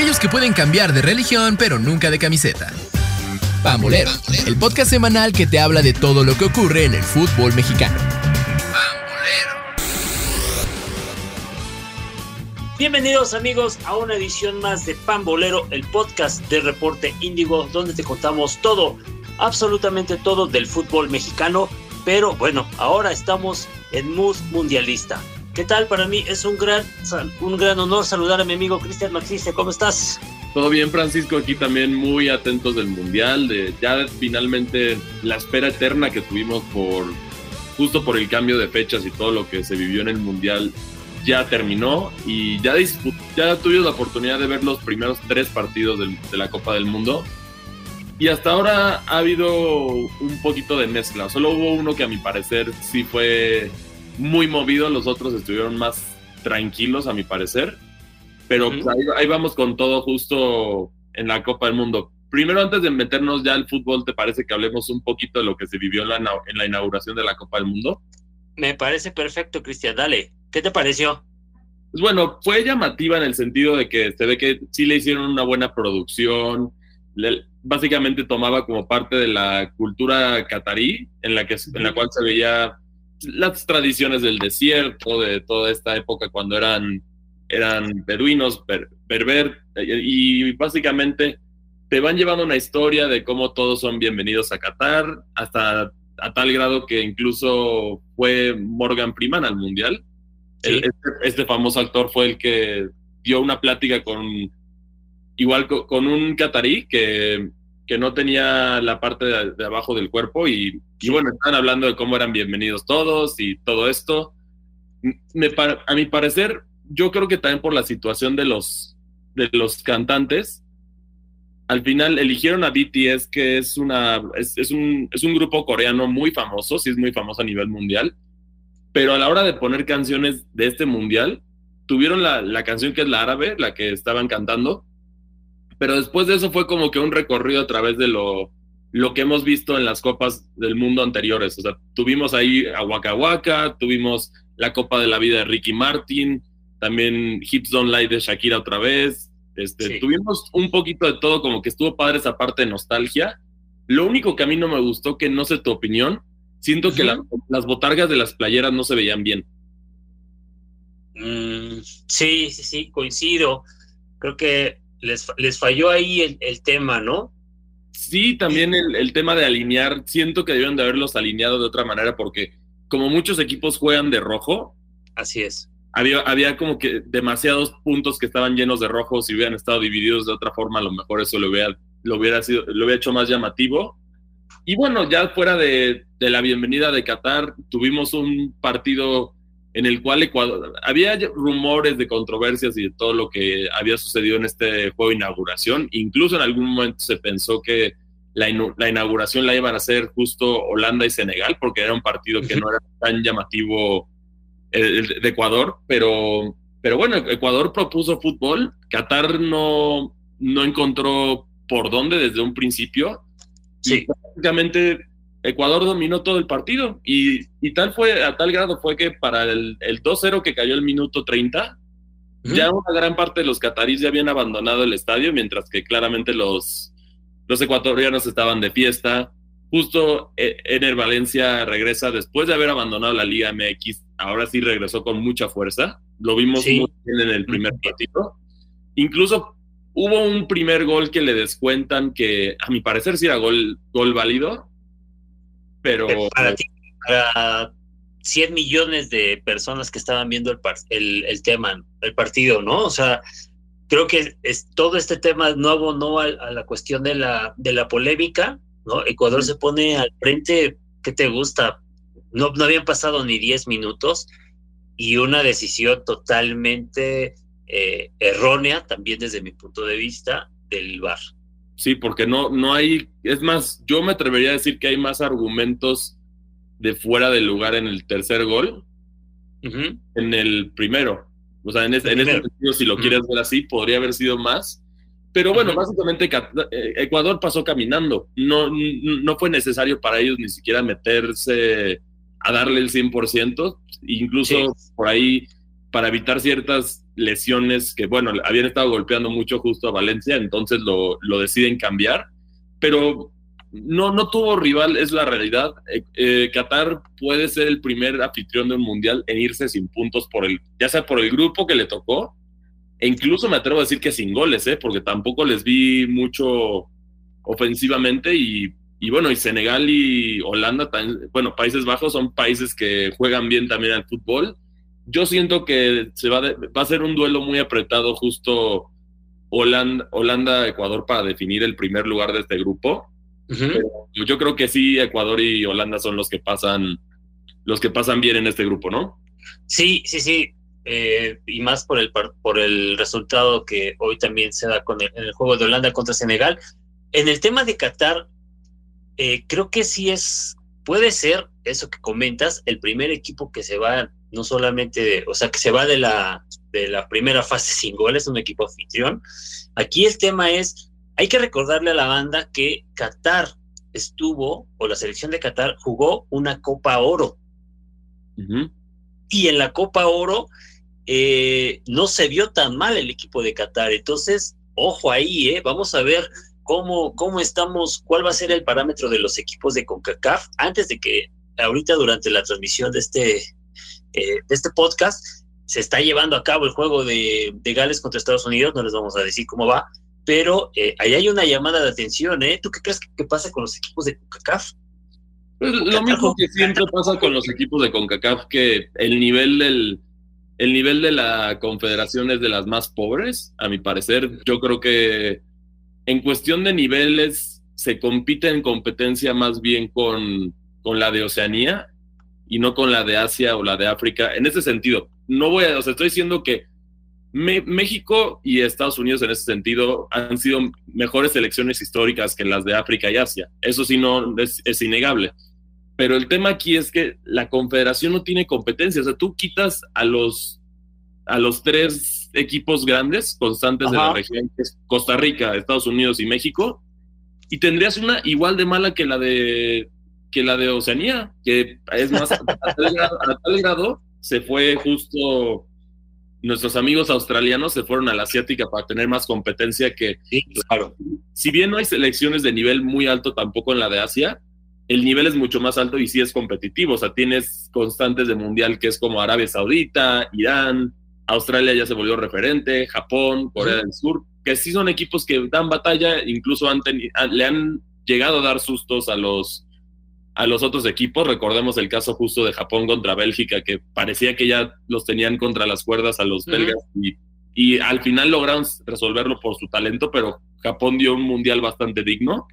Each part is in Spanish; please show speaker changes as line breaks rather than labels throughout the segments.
aquellos que pueden cambiar de religión pero nunca de camiseta. Pambolero, el podcast semanal que te habla de todo lo que ocurre en el fútbol mexicano.
Bienvenidos amigos a una edición más de Pambolero, el podcast de Reporte Índigo, donde te contamos todo, absolutamente todo del fútbol mexicano, pero bueno, ahora estamos en mood mundialista. ¿Qué tal? Para mí es un gran, un gran honor saludar a mi amigo Cristian Maxiste. ¿Cómo estás?
Todo bien, Francisco. Aquí también muy atentos del Mundial, ya finalmente la espera eterna que tuvimos por justo por el cambio de fechas y todo lo que se vivió en el Mundial ya terminó y ya, ya tuvimos la oportunidad de ver los primeros tres partidos de la Copa del Mundo. Y hasta ahora ha habido un poquito de mezcla. Solo hubo uno que a mi parecer sí fue muy movido, los otros estuvieron más tranquilos a mi parecer, pero pues, ahí, vamos con todo justo en la Copa del Mundo. Primero, antes de meternos ya al fútbol, ¿te parece que hablemos un poquito de lo que se vivió en la, en la inauguración de la Copa del Mundo?
Me parece perfecto, Cristian, dale. ¿Qué te pareció?
Pues bueno, fue llamativa en el sentido de que se ve que sí le hicieron una buena producción, básicamente tomaba como parte de la cultura catarí, en la, que, en la cual se veía las tradiciones del desierto, de toda esta época cuando eran, eran beduinos, berber, y básicamente te van llevando una historia de cómo todos son bienvenidos a Qatar, hasta a tal grado que incluso fue Morgan Freeman al Mundial. Este, este, famoso actor fue el que dio una plática con, igual con, un catarí que, que no tenía la parte de abajo del cuerpo y y bueno, están hablando de cómo eran bienvenidos todos y todo esto. Me, a mi parecer, yo creo que también por la situación de los, de los cantantes, al final eligieron a BTS, que es, una, es, un, es un grupo coreano muy famoso, sí es muy famoso a nivel mundial, pero a la hora de poner canciones de este mundial, tuvieron la, la canción que es la árabe, la que estaban cantando, pero después de eso fue como que un recorrido a través de lo, lo que hemos visto en las copas del mundo anteriores. O sea, tuvimos ahí a Waka Waka, tuvimos la Copa de la Vida de Ricky Martin, también Hips Don't Lie de Shakira otra vez. Este, Tuvimos un poquito de todo, como que estuvo padre esa parte de nostalgia. Lo único que a mí no me gustó, que no sé tu opinión, siento que las botargas de las playeras no se veían bien.
Mm, sí, sí, sí, coincido. Creo que les, les falló ahí el, el tema, ¿no?
Sí, también el, tema de alinear, siento que debieron de haberlos alineado de otra manera porque como muchos equipos juegan de rojo.
Así es.
Había, había como que demasiados puntos que estaban llenos de rojo, si hubieran estado divididos de otra forma, a lo mejor eso lo hubiera, lo hubiera, sido, lo hubiera hecho más llamativo. Y bueno, ya fuera de, de la bienvenida de Qatar, tuvimos un partido en el cual Ecuador, había rumores de controversias y de todo lo que había sucedido en este juego de inauguración. Incluso en algún momento se pensó que la, inauguración la iban a hacer justo Holanda y Senegal, porque era un partido que no era tan llamativo el, de Ecuador, pero, pero bueno, Ecuador propuso fútbol, Qatar no, no encontró por dónde desde un principio. Sí. prácticamente Ecuador dominó todo el partido y, tal fue, a tal grado fue que para el, el 2-0 que cayó el minuto 30, ya una gran parte de los catarís ya habían abandonado el estadio, mientras que claramente los, los ecuatorianos estaban de fiesta. Justo eh, Ener Valencia regresa después de haber abandonado la Liga MX, ahora sí regresó con mucha fuerza. Lo vimos muy bien en el primer partido. Incluso hubo un primer gol que le descuentan que a mi parecer sí era gol, gol válido, pero...
Para, ti, para 100 millones de personas que estaban viendo el, el, tema, el partido, ¿no? O sea, creo que es, todo este tema nuevo no a, la cuestión de la, de la polémica, ¿no? Ecuador se pone al frente, ¿qué te gusta? No, no habían pasado ni 10 minutos y una decisión totalmente eh, errónea, también desde mi punto de vista, del VAR.
Sí, porque no, no hay, es más, yo me atrevería a decir que hay más argumentos de fuera del lugar en el tercer gol en el primero. O sea, en este, en este sentido, si lo quieres ver así, podría haber sido más. Pero bueno, básicamente eh, Ecuador pasó caminando. No, no fue necesario para ellos ni siquiera meterse a darle el 100%. Incluso por ahí, para evitar ciertas lesiones que, bueno, habían estado golpeando mucho justo a Valencia, entonces lo, lo deciden cambiar, pero no, no tuvo rival, es la realidad. Eh, eh, Qatar puede ser el primer anfitrión de un mundial en irse sin puntos por el, ya sea por el grupo que le tocó, e incluso me atrevo a decir que sin goles, ¿eh? porque tampoco les vi mucho ofensivamente y, y bueno, y Senegal y Holanda, bueno, Países Bajos son países que juegan bien también al fútbol. Yo siento que se va, va a ser un duelo muy apretado justo Holanda-Ecuador para definir el primer lugar de este grupo yo creo que sí, Ecuador y Holanda son los que pasan, los que pasan bien en este grupo, ¿no?
Sí, sí, sí. Eh, y más por el por el resultado que hoy también se da con el, en el juego de Holanda contra Senegal. En el tema de Qatar, eh, creo que sí es, puede ser eso que comentas, el primer equipo que se va, no solamente, o sea, que se va de la, de la primera fase sin goles, un equipo anfitrión. Aquí el tema es hay que recordarle a la banda que Qatar estuvo, o la selección de Qatar jugó una Copa Oro. Y en la Copa Oro eh, no se vio tan mal el equipo de Qatar. Entonces, ojo ahí, ¿eh? vamos a ver cómo, cómo estamos, cuál va a ser el parámetro de los equipos de CONCACAF antes de que ahorita durante la transmisión de este, eh, de este podcast se está llevando a cabo el juego de, de Gales contra Estados Unidos, no les vamos a decir cómo va, pero eh, ahí hay una llamada de atención, ¿eh? ¿Tú qué crees que, pasa con los equipos de CONCACAF?
Pues, lo mismo que siempre pasa con los equipos de CONCACAF, que el nivel del el nivel de la confederación es de las más pobres, a mi parecer. Yo creo que en cuestión de niveles se compite en competencia más bien con, con la de Oceanía y no con la de Asia o la de África. En ese sentido, no voy a, o sea, estoy diciendo que México y Estados Unidos en ese sentido han sido mejores elecciones históricas que las de África y Asia. Eso sí no es, innegable. Pero el tema aquí es que la confederación no tiene competencia. O sea, tú quitas a los, a los tres equipos grandes constantes de la región, que es Costa Rica, Estados Unidos y México, y tendrías una igual de mala que la de que la de Oceanía, que es más a tal grado se fue justo nuestros amigos australianos se fueron a la asiática para tener más competencia que, claro, si bien no hay selecciones de nivel muy alto tampoco en la de Asia, el nivel es mucho más alto y sí es competitivo. O sea, tienes constantes de mundial que es como Arabia Saudita, Irán, Australia ya se volvió referente, Japón, Corea del Sur, que sí son equipos que dan batalla, incluso han le han llegado a dar sustos a los a los otros equipos. Recordemos el caso justo de Japón contra Bélgica, que parecía que ya los tenían contra las cuerdas a los belgas y, al final lograron resolverlo por su talento, pero Japón dio un mundial bastante digno.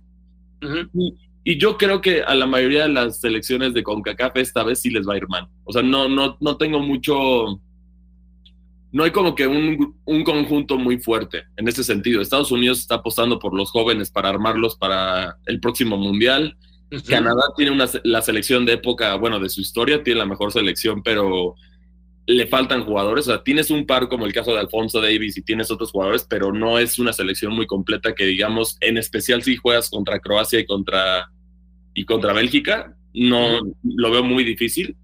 y, yo creo que a la mayoría de las selecciones de CONCACAF esta vez sí les va a ir mal. O sea, no, no, no tengo mucho... No hay como que un, un conjunto muy fuerte en ese sentido. Estados Unidos está apostando por los jóvenes para armarlos para el próximo mundial. Canadá tiene una, la selección de época, bueno, de su historia, tiene la mejor selección, pero le faltan jugadores. O sea, tienes un par como el caso de Alfonso Davis y tienes otros jugadores, pero no es una selección muy completa que digamos, en especial si juegas contra Croacia y contra, y contra Bélgica, no lo veo muy difícil.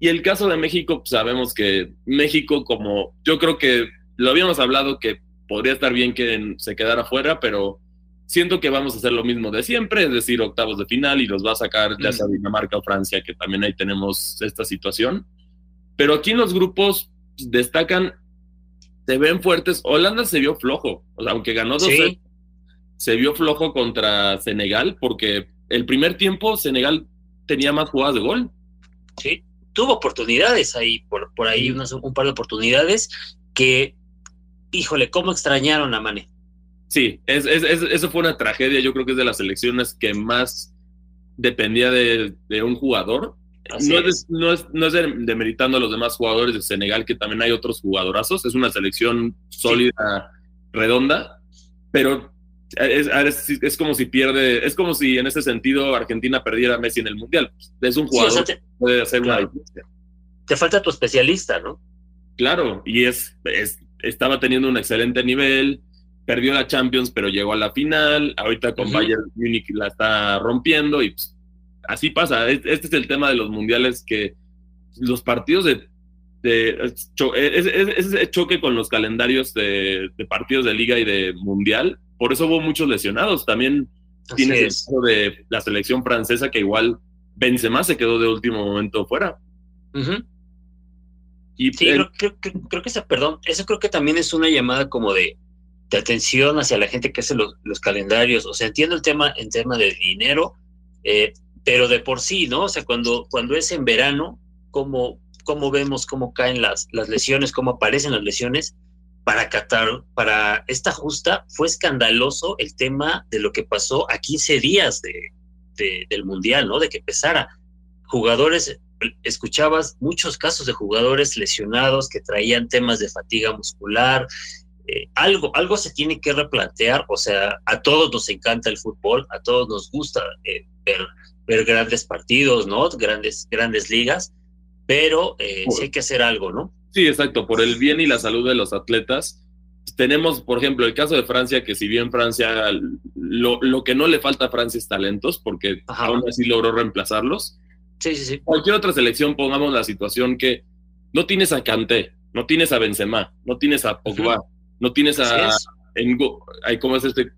Y el caso de México, pues, sabemos que México, como yo creo que lo habíamos hablado que podría estar bien que se quedara fuera, pero siento que vamos a hacer lo mismo de siempre, es decir, octavos de final y los va a sacar ya sea Dinamarca o Francia, que también ahí tenemos esta situación. Pero aquí en los grupos destacan, se ven fuertes. Holanda se vio flojo, o sea, aunque ganó dos, se vio flojo contra Senegal, porque el primer tiempo Senegal tenía más jugadas de gol.
Sí, tuvo oportunidades ahí, por, por ahí un par de oportunidades que, híjole, cómo extrañaron a Mane.
Sí, es, eso fue una tragedia. Yo creo que es de las elecciones que más dependía de, un jugador. No es, no es, no, es, demeritando a los demás jugadores de Senegal, que también hay otros jugadorazos. Es una selección sólida, redonda, pero es, es, como si pierde, es como si en ese sentido Argentina perdiera a Messi en el Mundial. Es un jugador que puede hacer una diferencia.
Te falta tu especialista, ¿no?
Claro, y es, estaba teniendo un excelente nivel perdió la Champions, pero llegó a la final. Ahorita con Bayern Munich la está rompiendo y pues, así pasa. Este es el tema de los mundiales que los partidos de de ese choque con los calendarios de, partidos de liga y de mundial. Por eso hubo muchos lesionados. También tiene el caso de la selección francesa que igual Benzema se quedó de último momento fuera.
y sí, creo, que esa, perdón, eso creo que también es una llamada como de, de atención hacia la gente que hace los, los, calendarios. O sea, entiendo el tema en tema de dinero, eh, pero de por sí, ¿no? O sea, cuando, cuando es en verano, como cómo vemos cómo caen las, las lesiones, cómo aparecen las lesiones. Para Qatar, para esta justa, fue escandaloso el tema de lo que pasó a 15 días de, del Mundial, ¿no? De que empezara. Jugadores, escuchabas muchos casos de jugadores lesionados que traían temas de fatiga muscular. Eh, algo, algo se tiene que replantear, o sea, a todos nos encanta el fútbol, a todos nos gusta eh, ver, ver grandes partidos, ¿no? Grandes, grandes ligas, pero eh, sí hay que hacer algo, ¿no?
Sí, exacto, por el bien y la salud de los atletas. Tenemos, por ejemplo, el caso de Francia, que si bien Francia, lo, que no le falta a Francia es talentos, porque aún así logró reemplazarlos.
Sí, sí, sí.
Cualquier otra selección, pongamos la situación que no tienes a Kanté, no tienes a Benzema, no tienes a Pogba, no tienes a... ¿Cómo es este?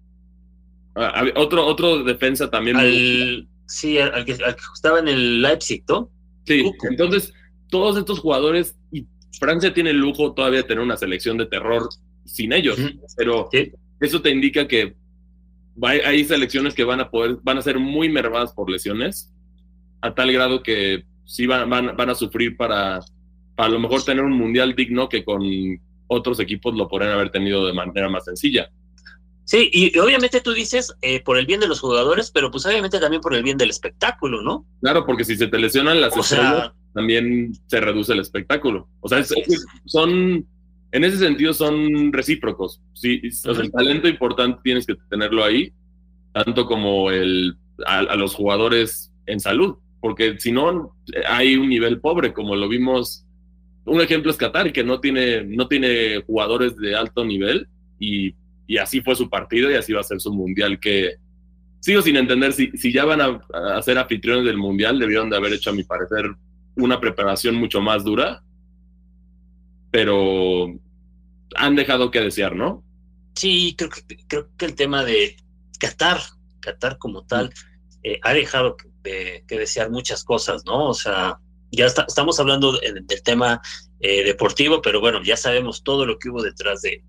otro, otro defensa también.
sí, al, que, al que estaba en el Leipzig, ¿no?
Sí, entonces todos estos jugadores, y Francia tiene el lujo todavía de tener una selección de terror sin ellos, pero eso te indica que hay, selecciones que van a poder, van a ser muy mermadas por lesiones, a tal grado que sí van, van, van a sufrir para, para a lo mejor tener un mundial digno que con otros equipos lo podrían haber tenido de manera más sencilla.
Sí, y obviamente tú dices eh, por el bien de los jugadores, pero pues obviamente también por el bien del espectáculo, ¿no?
Claro, porque si se te lesionan las estrellas, también se reduce el espectáculo. O sea, son, en ese sentido son recíprocos. Sí, el talento importante tienes que tenerlo ahí, tanto como el, a, los jugadores en salud, porque si no, hay un nivel pobre, como lo vimos. Un ejemplo es Qatar, que no tiene, no tiene jugadores de alto nivel y y así fue su partido y así va a ser su mundial que sigo sin entender si, si ya van a, a, ser anfitriones del mundial, debieron de haber hecho, a mi parecer, una preparación mucho más dura, pero han dejado que desear, ¿no?
Sí, creo que, creo que el tema de Qatar, Qatar como tal, eh, ha dejado que, desear muchas cosas, ¿no? O sea, ya estamos hablando del tema eh, deportivo, pero bueno, ya sabemos todo lo que hubo detrás de,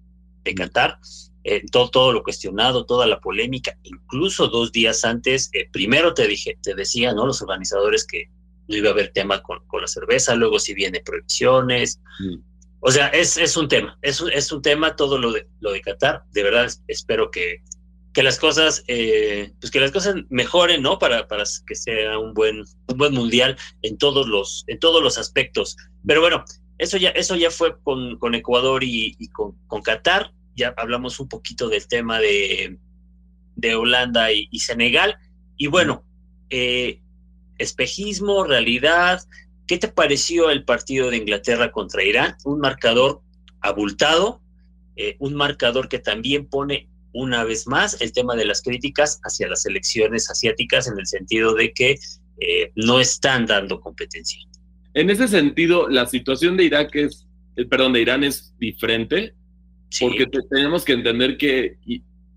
de Qatar. Eh, todo, todo, lo cuestionado, toda la polémica, incluso dos días antes, eh, primero te dije, te decía, ¿no? Los organizadores que no iba a haber tema con, con la cerveza, luego si viene prohibiciones. Mm. O sea, es, es un tema, es, es un tema todo lo de, lo de Qatar. De verdad, espero que, que las cosas, eh, pues que las cosas mejoren, ¿no? Para, para que sea un buen, un buen mundial en todos los, en todos los aspectos. Pero bueno, eso ya, eso ya fue con, con Ecuador y, con Qatar ya hablamos un poquito del tema de, de Holanda y, Senegal. Y bueno, eh, espejismo, realidad, ¿qué te pareció el partido de Inglaterra contra Irán? Un marcador abultado, eh, un marcador que también pone una vez más el tema de las críticas hacia las elecciones asiáticas en el sentido de que eh, no están dando competencia.
En ese sentido, la situación de Irak es, perdón, de Irán es diferente porque tenemos que entender que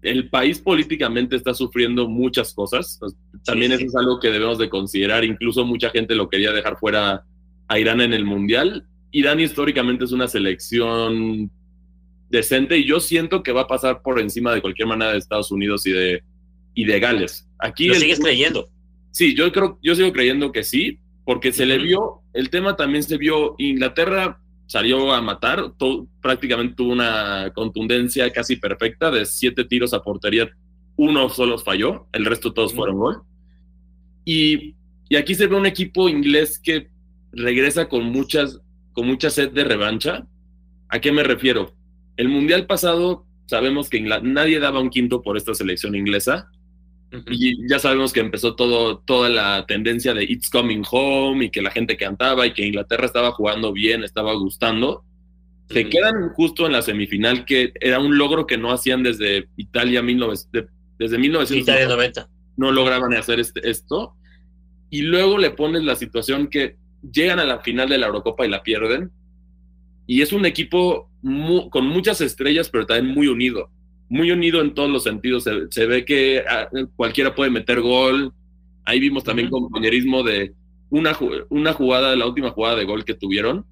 el país políticamente está sufriendo muchas cosas. También eso es algo que debemos de considerar. Incluso mucha gente lo quería dejar fuera a Irán en el Mundial. Irán históricamente es una selección decente y yo siento que va a pasar por encima de cualquier manera de Estados Unidos y de, y de Gales. Aquí
¿Lo sigues creyendo?
Sí, yo creo, yo sigo creyendo que sí, porque se le vio, el tema también se vio, Inglaterra salió a matar, prácticamente tuvo una contundencia casi perfecta de siete tiros a portería, uno solo falló, el resto todos fueron gol. Y, y, aquí se ve un equipo inglés que regresa con, muchas, con mucha sed de revancha. ¿A qué me refiero? El Mundial pasado sabemos que nadie daba un quinto por esta selección inglesa. Y ya sabemos que empezó todo, toda la tendencia de It's Coming Home y que la gente cantaba y que Inglaterra estaba jugando bien, estaba gustando. Se quedan justo en la semifinal, que era un logro que no hacían desde Italia, 19, desde 1990. No lograban hacer este, esto. Y luego le pones la situación que llegan a la final de la Eurocopa y la pierden. y es un equipo con muchas estrellas, pero también muy unido. Muy unido en todos los sentidos. Se, ve que ah, cualquiera puede meter gol. Ahí vimos también compañerismo de una, una jugada, la última jugada de gol que tuvieron.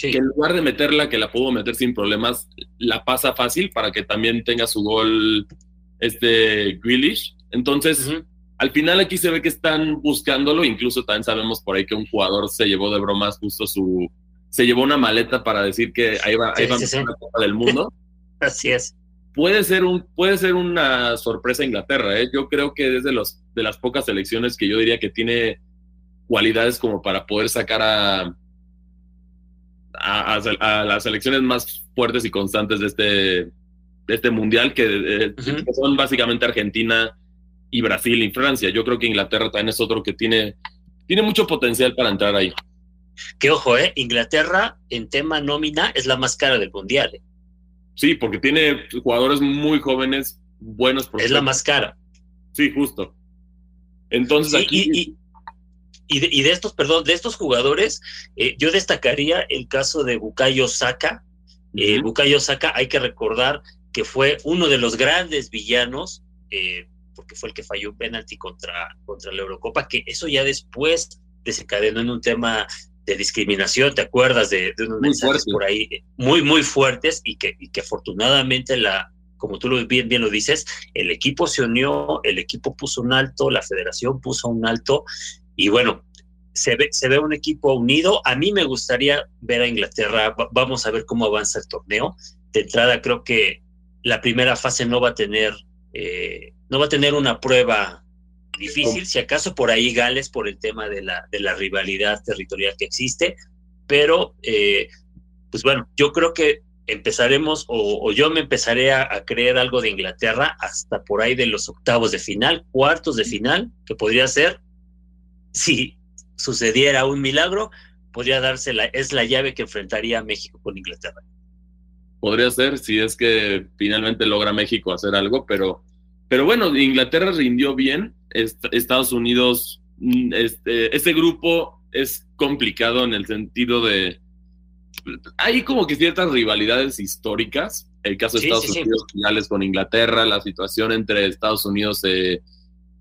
Que en lugar de meterla, que la pudo meter sin problemas, la pasa fácil para que también tenga su gol este Grealish. Entonces, al final aquí se ve que están buscándolo. Incluso también sabemos por ahí que un jugador se llevó de bromas justo su, se llevó una maleta para decir que ahí va, ahí va la Copa del Mundo.
Así es.
Puede ser, un, puede ser una sorpresa Inglaterra. ¿eh? Yo creo que desde los, de las pocas selecciones que yo diría que tiene cualidades como para poder sacar a, a, las selecciones más fuertes y constantes de este, de este mundial, que, que, son básicamente Argentina y Brasil y Francia. Yo creo que Inglaterra también es otro que tiene, tiene mucho potencial para entrar ahí.
Que ojo, ¿eh? Inglaterra en tema nómina es la más cara del mundial. ¿eh?
Sí, porque tiene jugadores muy jóvenes, buenos.
Es la más cara.
Sí, justo. Entonces
aquí. Y, de, estos, perdón, de estos jugadores, eh, yo destacaría el caso de Bukayo Saka. Eh, Bukayo Saka, hay que recordar que fue uno de los grandes villanos, eh, porque fue el que falló un penalti contra, contra la Eurocopa, que eso ya después desencadenó en un tema de discriminación, ¿te acuerdas de, unos mensajes por ahí muy, muy fuertes y que, y que afortunadamente la, como tú lo, bien, bien lo dices, el equipo se unió, el equipo puso un alto, la federación puso un alto y bueno, se ve, se ve un equipo unido. A mí me gustaría ver a Inglaterra, vamos a ver cómo avanza el torneo. De entrada creo que la primera fase no va a tener, eh, no va a tener una prueba difícil, si acaso por ahí Gales por el tema de la, de la rivalidad territorial que existe, pero eh, pues bueno, yo creo que empezaremos o, yo me empezaré a, creer algo de Inglaterra hasta por ahí de los octavos de final, cuartos de final, que podría ser, si sucediera un milagro, podría darse la, es la llave que enfrentaría México con Inglaterra.
Podría ser, si es que finalmente logra México hacer algo, pero pero bueno, Inglaterra rindió bien, Estados Unidos, mm, este, ese grupo es complicado en el sentido de... Hay como que ciertas rivalidades históricas, el caso de Estados Unidos finales con Inglaterra, la situación entre Estados Unidos e,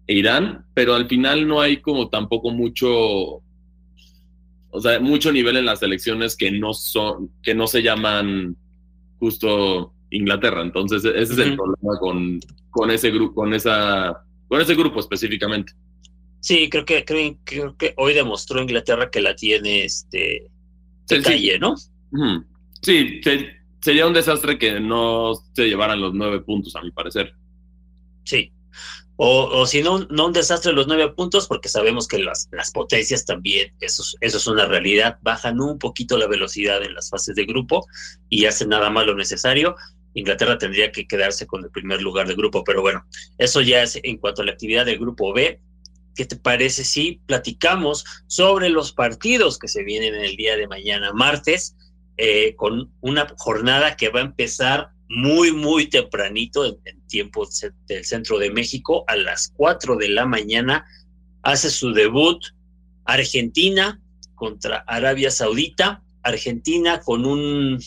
e Irán, pero al final no hay como tampoco mucho, o sea, mucho nivel en las elecciones que no son, que no se llaman justo Inglaterra. Entonces, ese es el problema con, con ese grupo, con esa, con ese grupo específicamente.
Sí, creo que, creo, que hoy demostró Inglaterra que la tiene este de calle, ¿no?
Sí, sería un desastre que no se llevaran los nueve puntos, a mi parecer.
Sí. O, o si no, no un desastre los nueve puntos, porque sabemos que las, las potencias también, eso, eso es una realidad, bajan un poquito la velocidad en las fases de grupo y hacen nada más lo necesario. Inglaterra tendría que quedarse con el primer lugar de grupo, pero bueno, eso ya es en cuanto a la actividad del grupo B. ¿Qué te parece si platicamos sobre los partidos que se vienen en el día de mañana, martes, eh, con una jornada que va a empezar muy, muy tempranito en, en tiempo del centro de México, a las 4 de la mañana, hace su debut Argentina contra Arabia Saudita. Argentina con un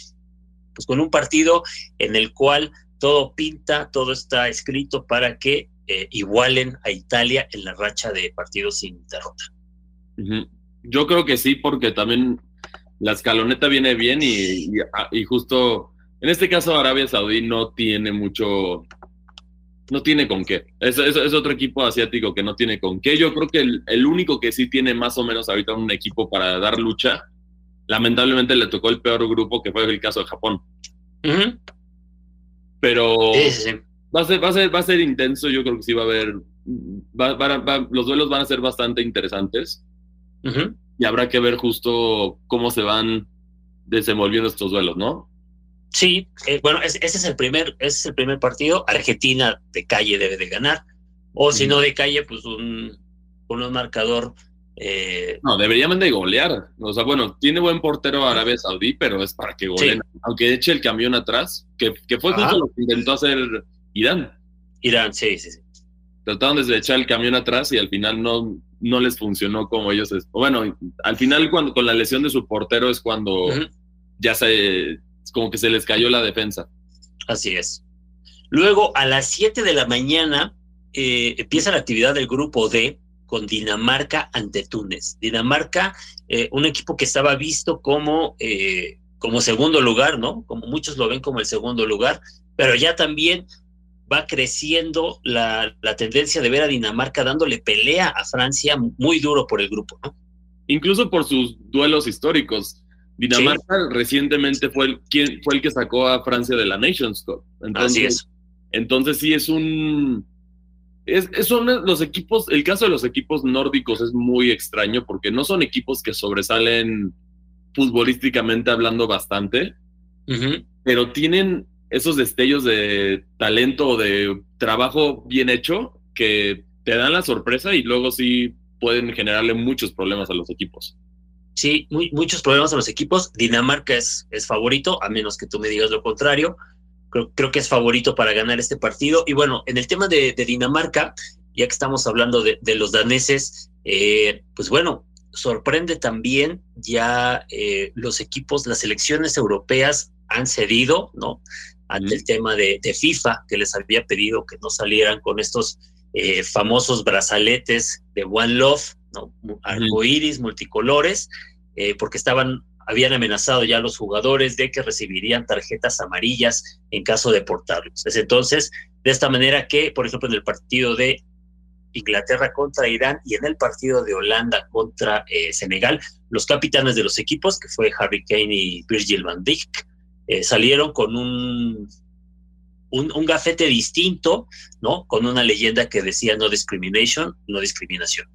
pues, con un partido en el cual todo pinta, todo está escrito para que eh, igualen a Italia en la racha de partidos sin derrota.
Yo creo que sí, porque también la escaloneta viene bien y, ah, justo en este caso Arabia Saudí no tiene mucho, no tiene con qué. Es, es, otro equipo asiático que no tiene con qué. Yo creo que el, el, único que sí tiene más o menos ahorita un equipo para dar lucha lamentablemente le tocó el peor grupo, que fue el caso de Japón. Pero Va, a ser, va, a ser, va a ser intenso, yo creo que sí va a haber, los duelos van a ser bastante interesantes y habrá que ver justo cómo se van desenvolviendo estos duelos, ¿no?
Sí, eh, bueno, ese, es el primer, ese es el primer partido. Argentina de calle debe de ganar, o si no de calle, pues un, un marcador eh,
no, deberían de golear. O sea, bueno, tiene buen portero Arabia Saudí, pero es para que goleen. Aunque eche el camión atrás, que, fue justo lo que intentó hacer Irán.
Irán, sí, sí, sí.
Trataron de echar el camión atrás y al final no, no les funcionó como ellos. Bueno, al final, cuando con la lesión de su portero es cuando ya se, como que se les cayó la defensa.
Así es. Luego, a las 7 de la mañana, eh, empieza la actividad del grupo D con Dinamarca ante Túnez. Dinamarca, eh, un equipo que estaba visto como, eh, como segundo lugar, ¿no? Como muchos lo ven como el segundo lugar, pero ya también va creciendo la, la tendencia de ver a Dinamarca dándole pelea a Francia muy duro por el grupo, ¿no?
Incluso por sus duelos históricos. Dinamarca recientemente fue el, quien, fue el que sacó a Francia de la Nations Cup. Entonces,
Así es.
Entonces sí es un... Es, son los equipos, el caso de los equipos nórdicos es muy extraño porque no son equipos que sobresalen futbolísticamente hablando bastante, pero tienen esos destellos de talento o de trabajo bien hecho que te dan la sorpresa y luego sí pueden generarle muchos problemas a los equipos.
Sí, muy, muchos problemas a los equipos. Dinamarca es, es favorito, a menos que tú me digas lo contrario. Creo, creo, que es favorito para ganar este partido. Y bueno, en el tema de, de Dinamarca, ya que estamos hablando de, de los daneses, eh, pues bueno, sorprende también ya eh, los equipos, las selecciones europeas han cedido, ¿no? Ante mm. el tema de, de, FIFA, que les había pedido que no salieran con estos eh, famosos brazaletes de One Love, ¿no? Arcoiris, mm. multicolores, porque estaban habían amenazado ya a los jugadores de que recibirían tarjetas amarillas en caso de portarlos. Es entonces de esta manera que, por ejemplo, en el partido de Inglaterra contra Irán y en el partido de Holanda contra eh, Senegal, los capitanes de los equipos, que fue Harry Kane y Virgil van Dijk, eh, salieron con un, un, un gafete distinto, ¿no? Con una leyenda que decía no discrimination, no discriminación.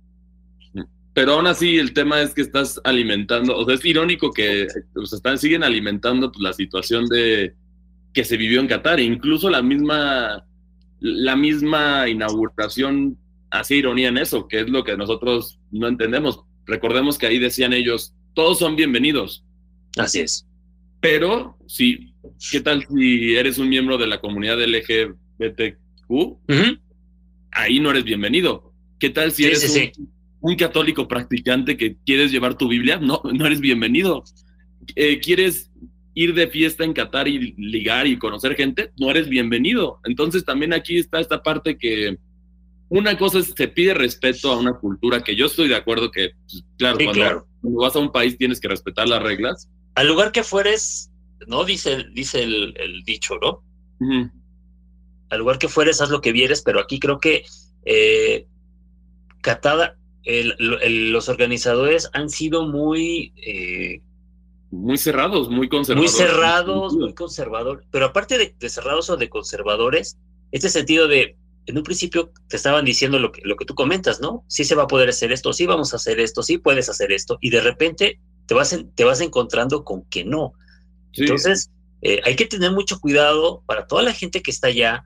Pero aún así el tema es que estás alimentando, o sea, es irónico que están, siguen alimentando pues, la situación de que se vivió en Qatar. Incluso la misma, la misma inauguración hacía ironía en eso, que es lo que nosotros no entendemos. Recordemos que ahí decían ellos, todos son bienvenidos.
Así es.
Pero, sí, ¿qué tal si eres un miembro de la comunidad LGBTQ? Uh -huh. Ahí no eres bienvenido. ¿Qué tal si
Sí,
eres
sí, sí.
Un católico practicante que quieres llevar tu Biblia, no, no eres bienvenido. Eh, ¿Quieres ir de fiesta en Qatar y ligar y conocer gente? No eres bienvenido. Entonces también aquí está esta parte que una cosa es, se pide respeto a una cultura que yo estoy de acuerdo que, pues, claro,
Sí,
cuando,
claro.
cuando vas a un país tienes que respetar las reglas.
Al lugar que fueres, ¿no? Dice, dice el, el dicho, ¿no? Al lugar que fueres, haz lo que vieres, pero aquí creo que eh, Qatar, el- el- los organizadores han sido muy, eh,
Muy cerrados, muy
muy
conservadores.
cerrados, muy conservadores, pero aparte de, de cerrados o de conservadores, este sentido de, en un principio te estaban diciendo lo que, lo que tú comentas, ¿no? Sí se va a poder hacer esto, sí vamos a hacer esto, sí puedes hacer esto, y de repente te vas, en- te vas encontrando con que no.
Sí.
Entonces, eh, hay que tener mucho cuidado para toda la gente que está allá.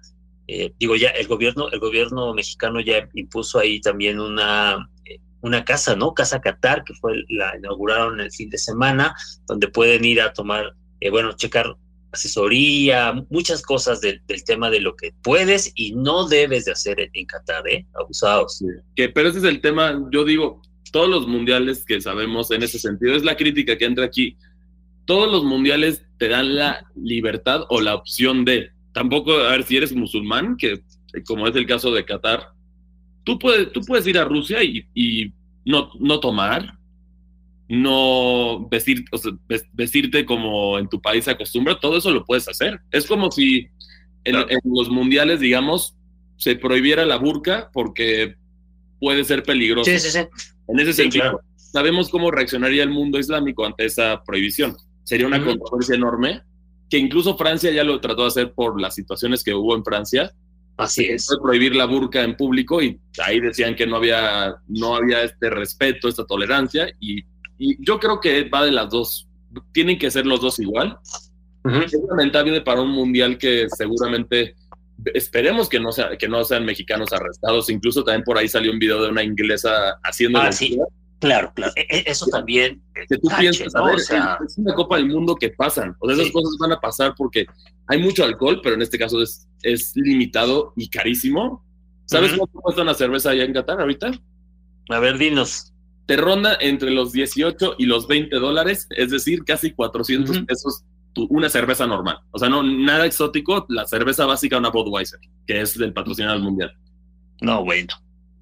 Eh, digo, ya el gobierno, el gobierno mexicano ya impuso ahí también una, una casa, ¿no? Casa Qatar, que fue la inauguraron el fin de semana, donde pueden ir a tomar, eh, bueno, checar asesoría, muchas cosas del, del tema de lo que puedes y no debes de hacer en, en Qatar, ¿eh? Abusados.
Que, pero ese es el tema, yo digo, todos los mundiales que sabemos en ese sentido, es la crítica que entra aquí. Todos los mundiales te dan la libertad o la opción de, tampoco, a ver, si eres musulmán, que como es el caso de Qatar, tú puedes, tú puedes ir a Rusia y, y no, no tomar, no vestir, o sea, ves- vestirte como en tu país se acostumbra, todo eso lo puedes hacer. Es como si en,
Claro.
en los mundiales, digamos, se prohibiera la burka porque puede ser peligroso.
Sí, sí, sí.
En ese
Sí,
sentido,
claro.
sabemos cómo reaccionaría el mundo islámico ante esa prohibición. Sería una controversia enorme, que incluso Francia ya lo trató de hacer por las situaciones que hubo en Francia,
Así es.
prohibir la burka en público y ahí decían que no había, no había este respeto, esta tolerancia, y, y yo creo que va de las dos. Tienen que ser los dos igual.
Ujú.
Es lamentable para un mundial que seguramente esperemos que no, sea, que no sean mexicanos arrestados. Incluso también por ahí salió un video de una inglesa haciendo
Ah, sí. Claro, claro. E- e- Eso también. eh,
que tú piensas, a
¿no?
ver,
O sea,
es una Copa del Mundo que pasan. O sea, esas
Sí.
cosas van a pasar porque hay mucho alcohol, pero en este caso es, es limitado y carísimo. ¿Sabes
Ujú.
cuánto cuesta una cerveza allá en Qatar ahorita?
a ver, dinos.
te ronda entre los 18 y los 20 dólares, es decir, casi 400 pesos una cerveza normal. O sea, no nada exótico, la cerveza básica una Budweiser, que es del patrocinador mundial.
No, bueno.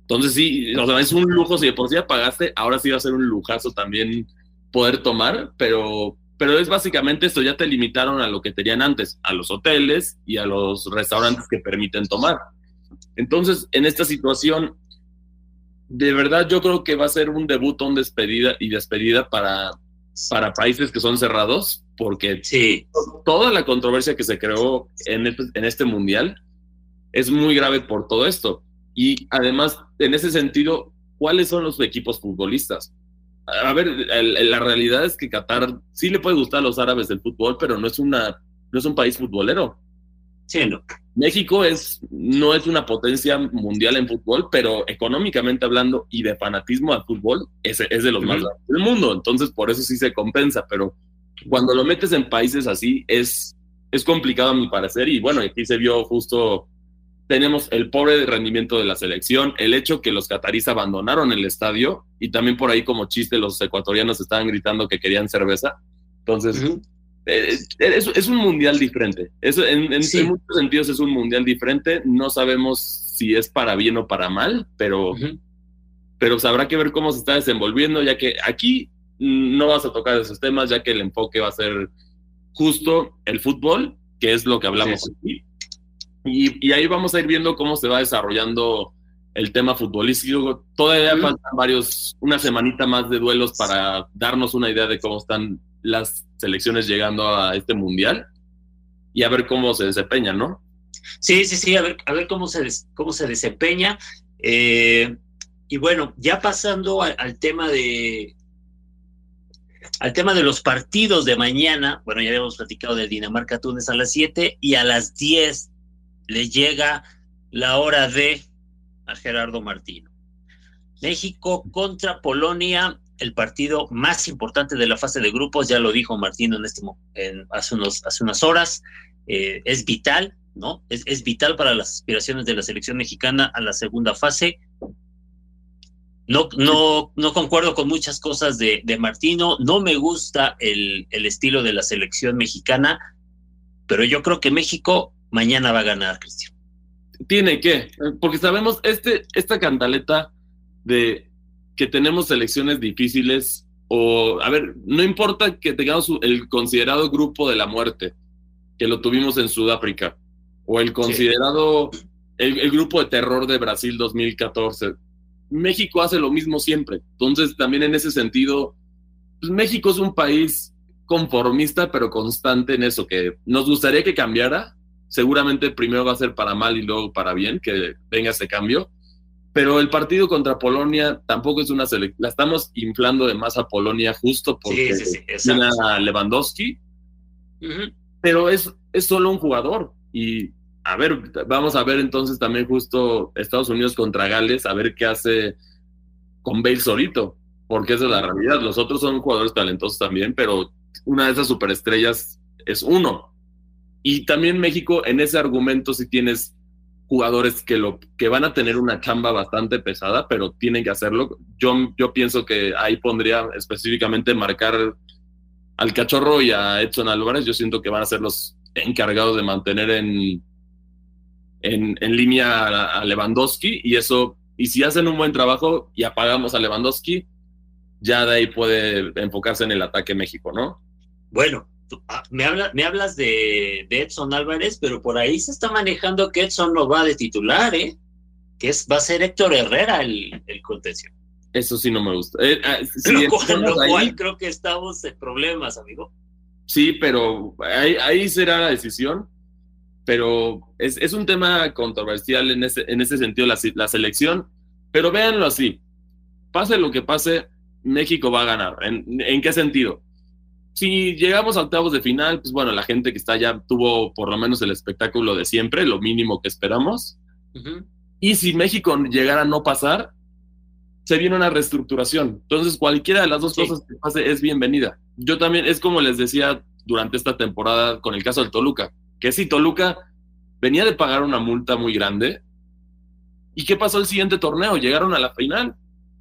Entonces sí, o sea, es un lujo, si de por sí ya pagaste, ahora sí va a ser un lujazo también poder tomar, pero, pero es básicamente esto, ya te limitaron a lo que tenían antes, a los hoteles y a los restaurantes que permiten tomar. Entonces, en esta situación, de verdad yo creo que va a ser un debut, un despedida y despedida para, para países que son cerrados, porque
sí.
toda la controversia que se creó en este, en este mundial es muy grave por todo esto. Y además, en ese sentido, ¿cuáles son los equipos futbolistas? A ver, la realidad es que Qatar sí le puede gustar a los árabes del fútbol, pero no es, una, no es un país futbolero.
Sí, no.
México es, no es una potencia mundial en fútbol, pero económicamente hablando y de fanatismo al fútbol es, es de los más grandes del mundo. Entonces, por eso sí se compensa, pero cuando lo metes en países así es, es complicado a mi parecer. Y bueno, aquí se vio justo, tenemos el pobre rendimiento de la selección, el hecho que los catarís abandonaron el estadio y también por ahí como chiste los ecuatorianos estaban gritando que querían cerveza. Entonces, eh, es, un mundial diferente. Eso, en, muchos sentidos es un mundial diferente. No sabemos si es para bien o para mal, pero, pero habrá que ver cómo se está desenvolviendo, ya que aquí no vas a tocar esos temas, ya que el enfoque va a ser justo el fútbol, que es lo que hablamos aquí. Y, ahí vamos a ir viendo cómo se va desarrollando el tema futbolístico. Todavía faltan varios, una semanita más de duelos para darnos una idea de cómo están las selecciones llegando a este mundial y a ver cómo se desempeña, ¿no?
Sí, sí, sí, a ver, a ver cómo, se, cómo se desempeña. Eh, y bueno, ya pasando al, tema de al tema de los partidos de mañana, bueno, ya habíamos platicado de Dinamarca-Túnez a las 7 y a las 10 le llega la hora de a Gerardo Martino. México contra Polonia el partido más importante de la fase de grupos, ya lo dijo Martín en este, en, hace, unas horas, eh, es vital, ¿no? Es, es, vital para las aspiraciones de la selección mexicana a la segunda fase. No, no, no concuerdo con muchas cosas de, de Martino, no me gusta el, el estilo de la selección mexicana, pero yo creo que México mañana va a ganar, Cristian.
Tiene que, porque sabemos, este, esta cantaleta de que tenemos elecciones difíciles o, a ver, no importa que tengamos el considerado grupo de la muerte, que lo tuvimos en Sudáfrica, o el considerado, el, grupo de terror de Brasil 2014. México hace lo mismo siempre. Entonces, también en ese sentido, pues México es un país conformista, pero constante en eso, que nos gustaría que cambiara. Seguramente primero va a ser para mal y luego para bien, que venga ese cambio pero el partido contra Polonia tampoco es una selección. La estamos inflando de más a Polonia justo porque tiene a Lewandowski. Pero es, es solo un jugador. Y a ver, vamos a ver entonces también justo Estados Unidos contra Gales, a ver qué hace con Bale solito. Porque esa es la realidad. Los otros son jugadores talentosos también, pero una de esas superestrellas es uno. Y también México, en ese argumento, si tienes jugadores que, lo, que van a tener una chamba bastante pesada, pero tienen que hacerlo. Yo, yo pienso que ahí pondría específicamente marcar al Cachorro y a Edson Álvarez. Yo siento que van a ser los encargados de mantener en, en, línea a, Lewandowski y eso, y si hacen un buen trabajo y apagamos a Lewandowski, ya de ahí puede enfocarse en el ataque México, ¿no?
Bueno, me, habla, me hablas de, Edson Álvarez, pero por ahí se está manejando que Edson no va de titular, ¿eh? Que es, va a ser Héctor Herrera el, el contención.
Eso sí no me gusta. Eh, ah,
lo, cual, creo que estamos en problemas, amigo.
Sí, pero ahí, será la decisión. Pero es, es, un tema controversial en ese, en ese sentido, la, la selección. Pero véanlo así. Pase lo que pase, México va a ganar. ¿En, en qué sentido? Si llegamos a octavos de final, pues bueno, la gente que está allá tuvo por lo menos el espectáculo de siempre, lo mínimo que esperamos. Y si México llegara a no pasar, se viene una reestructuración. Entonces, cualquiera de las dos cosas que pase es bienvenida. Yo también, es como les decía durante esta temporada con el caso del Toluca, que si Toluca venía de pagar una multa muy grande. ¿Y qué pasó el siguiente torneo? Llegaron a la final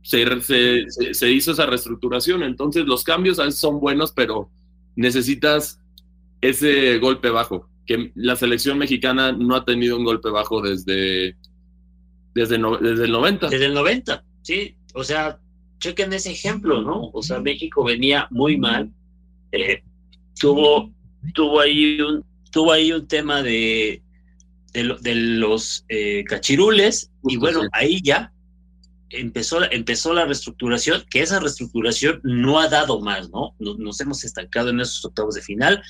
se, se, hizo esa reestructuración. Entonces los cambios a veces son buenos, pero necesitas ese golpe bajo, que la selección mexicana no ha tenido un golpe bajo desde, desde, desde el 90.
Desde el 90, sí. O sea, chequen ese ejemplo, ¿no? O sea, México venía muy mal. Eh, tuvo, tuvo, ahí un, tuvo ahí un tema de, de, los eh, cachirules y bueno, ahí ya empezó, empezó la reestructuración, que esa reestructuración no ha dado más, ¿no? Nos, hemos estancado en esos octavos de final.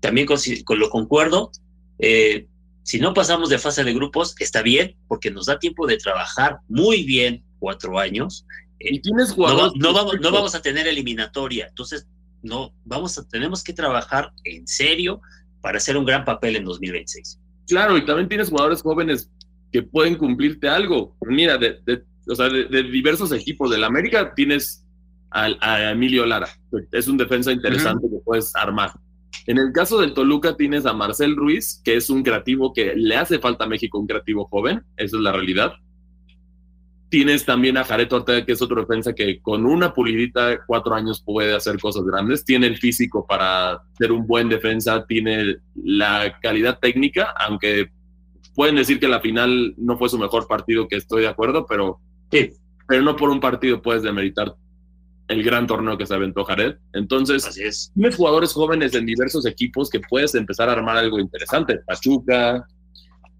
También con, lo concuerdo. Eh, si no pasamos de fase de grupos, está bien, porque nos da tiempo de trabajar muy bien cuatro años.
¿Y tienes
no, no, vamos, no vamos a tener eliminatoria. Entonces, no, vamos a, tenemos que trabajar en serio para hacer un gran papel en 2026.
Claro, y también tienes jugadores jóvenes que pueden cumplirte algo. Mira, de, o sea, de, diversos equipos del América tienes a, Emilio Lara. Es un defensa interesante que puedes armar. En el caso del Toluca tienes a Marcel Ruiz, que es un creativo que le hace falta a México un creativo joven, esa es la realidad. Tienes también a Jared Ortega, que es otro defensa que con una pulidita, cuatro años puede hacer cosas grandes. Tiene el físico para ser un buen defensa, tiene la calidad técnica, aunque pueden decir que la final no fue su mejor partido, que estoy de acuerdo, pero Sí. Pero no por un partido puedes demeritar el gran torneo que se aventó Jared. Entonces,
Así es.
tienes jugadores jóvenes en diversos equipos que puedes empezar a armar algo interesante. Pachuca.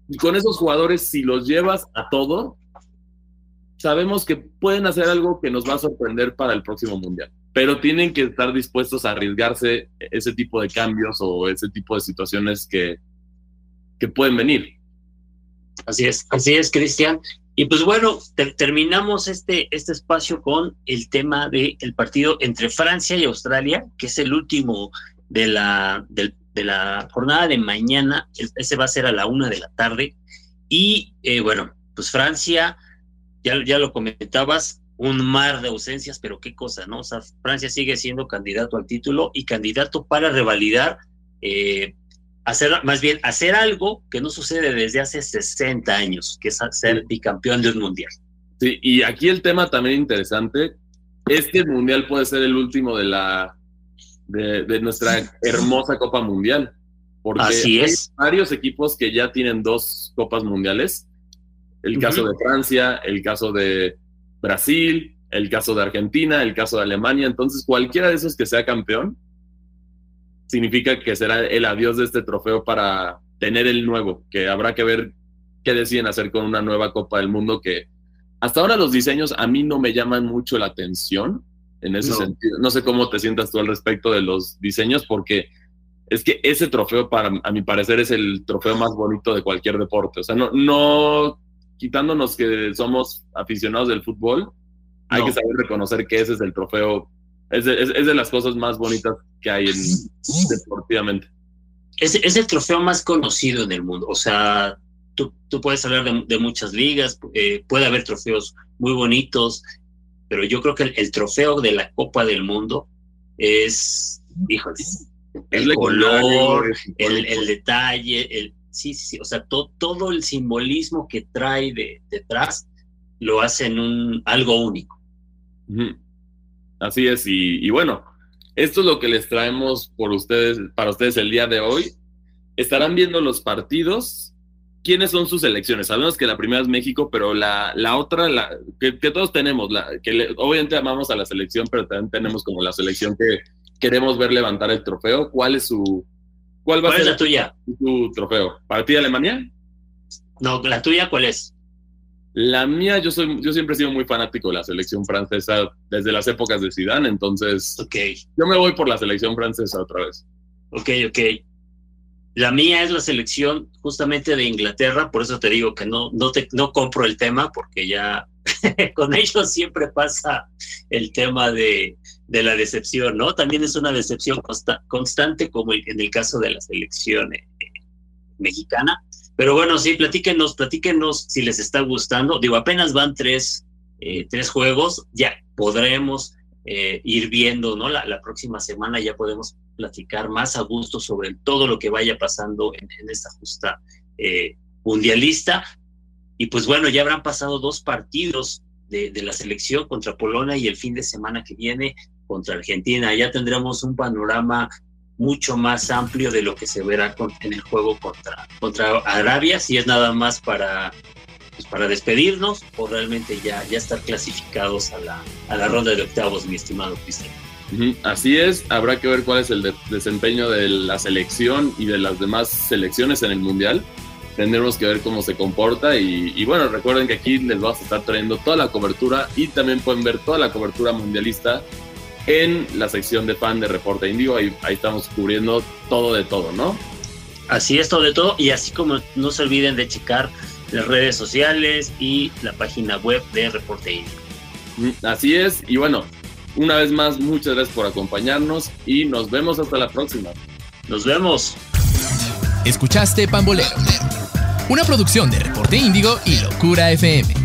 Y con esos jugadores, si los llevas a todo, sabemos que pueden hacer algo que nos va a sorprender para el próximo mundial. Pero tienen que estar dispuestos a arriesgarse ese tipo de cambios o ese tipo de situaciones que, que pueden venir.
Así es, así es, Cristian. Y pues bueno, terminamos este, este espacio con el tema del partido entre Francia y Australia, que es el último de la, de, la jornada de mañana. Ese va a ser a la una de la tarde. Y eh, bueno, pues Francia, ya, ya lo comentabas, un mar de ausencias, pero qué cosa, ¿no? O sea, Francia sigue siendo candidato al título y candidato para revalidar eh, hacer, más bien hacer algo que no sucede desde hace 60 años, que es ser bicampeón de un mundial.
Sí, y aquí el tema también interesante es que el mundial puede ser el último de la de, nuestra hermosa Copa Mundial. Porque
Así es.
hay varios equipos que ya tienen dos copas mundiales. El caso de Francia, el caso de Brasil, el caso de Argentina, el caso de Alemania. Entonces, cualquiera de esos que sea campeón significa que será el adiós de este trofeo para tener el nuevo, que habrá que ver qué deciden hacer con una nueva Copa del Mundo que hasta ahora los diseños a mí no me llaman mucho la atención en ese sentido. No sé cómo te sientas tú al respecto de los diseños porque es que ese trofeo para a mi parecer es el trofeo más bonito de cualquier deporte. O sea, no, no quitándonos que somos aficionados del fútbol, hay que saber reconocer que ese es el trofeo es de, las cosas más bonitas que hay en, deportivamente.
Es, es, el trofeo más conocido en el mundo. O sea, tú, tú puedes hablar de, muchas ligas, eh, puede haber trofeos muy bonitos, pero yo creo que el, trofeo de la Copa del Mundo es, híjole, el color, el, el, detalle, el, sí, sí, o sea, todo el simbolismo que trae de, detrás lo hace en un, algo único.
Así es, y, bueno, esto es lo que les traemos por ustedes, para ustedes el día de hoy. Estarán viendo los partidos. ¿Quiénes son sus selecciones? Sabemos que la primera es México, pero la, la otra, la, que, todos tenemos, la, que obviamente amamos a la selección, pero también tenemos como la selección que queremos ver levantar el trofeo. ¿Cuál es su,
cuál va a ser la tuya?
Su trofeo. ¿Para ti Alemania?
No, la tuya, ¿cuál es?
La mía, yo soy, yo siempre he sido muy fanático de la selección francesa desde las épocas de Zidane, entonces
okay.
yo me voy por la selección francesa otra vez.
Ok, ok. La mía es la selección justamente de Inglaterra, por eso te digo que no, no, te, no compro el tema, porque ya con ellos siempre pasa el tema de, de, la decepción, ¿no? También es una decepción constante, como en el caso de la selección eh, mexicana. Pero bueno, sí, platíquenos, platíquenos si les está gustando. Digo, apenas van tres, eh, tres juegos, ya podremos eh, ir viendo, ¿no? La, próxima semana ya podemos platicar más a gusto sobre todo lo que vaya pasando en, esta justa eh, mundialista. Y pues bueno, ya habrán pasado dos partidos de, de, la selección contra Polonia y el fin de semana que viene contra Argentina. Ya tendremos un panorama mucho más amplio de lo que se verá con, en el juego contra, contra Arabia, si es nada más para, pues para despedirnos o realmente ya, ya estar clasificados a la, a la ronda de octavos, mi estimado Cristian.
Así es, habrá que ver cuál es el de desempeño de la selección y de las demás selecciones en el Mundial. Tendremos que ver cómo se comporta y, y, bueno, recuerden que aquí les vamos a estar trayendo toda la cobertura y también pueden ver toda la cobertura mundialista en la sección de fan de Reporte Indigo. Ahí, ahí estamos cubriendo todo de todo, ¿no?
Así es, todo de todo. Y así como no se olviden de checar las redes sociales y la página web de Reporte Indigo.
Así es. Y bueno, una vez más, muchas gracias por acompañarnos y nos vemos hasta la próxima.
Nos vemos.
Escuchaste Pambolero, una producción de Reporte Índigo y Locura FM.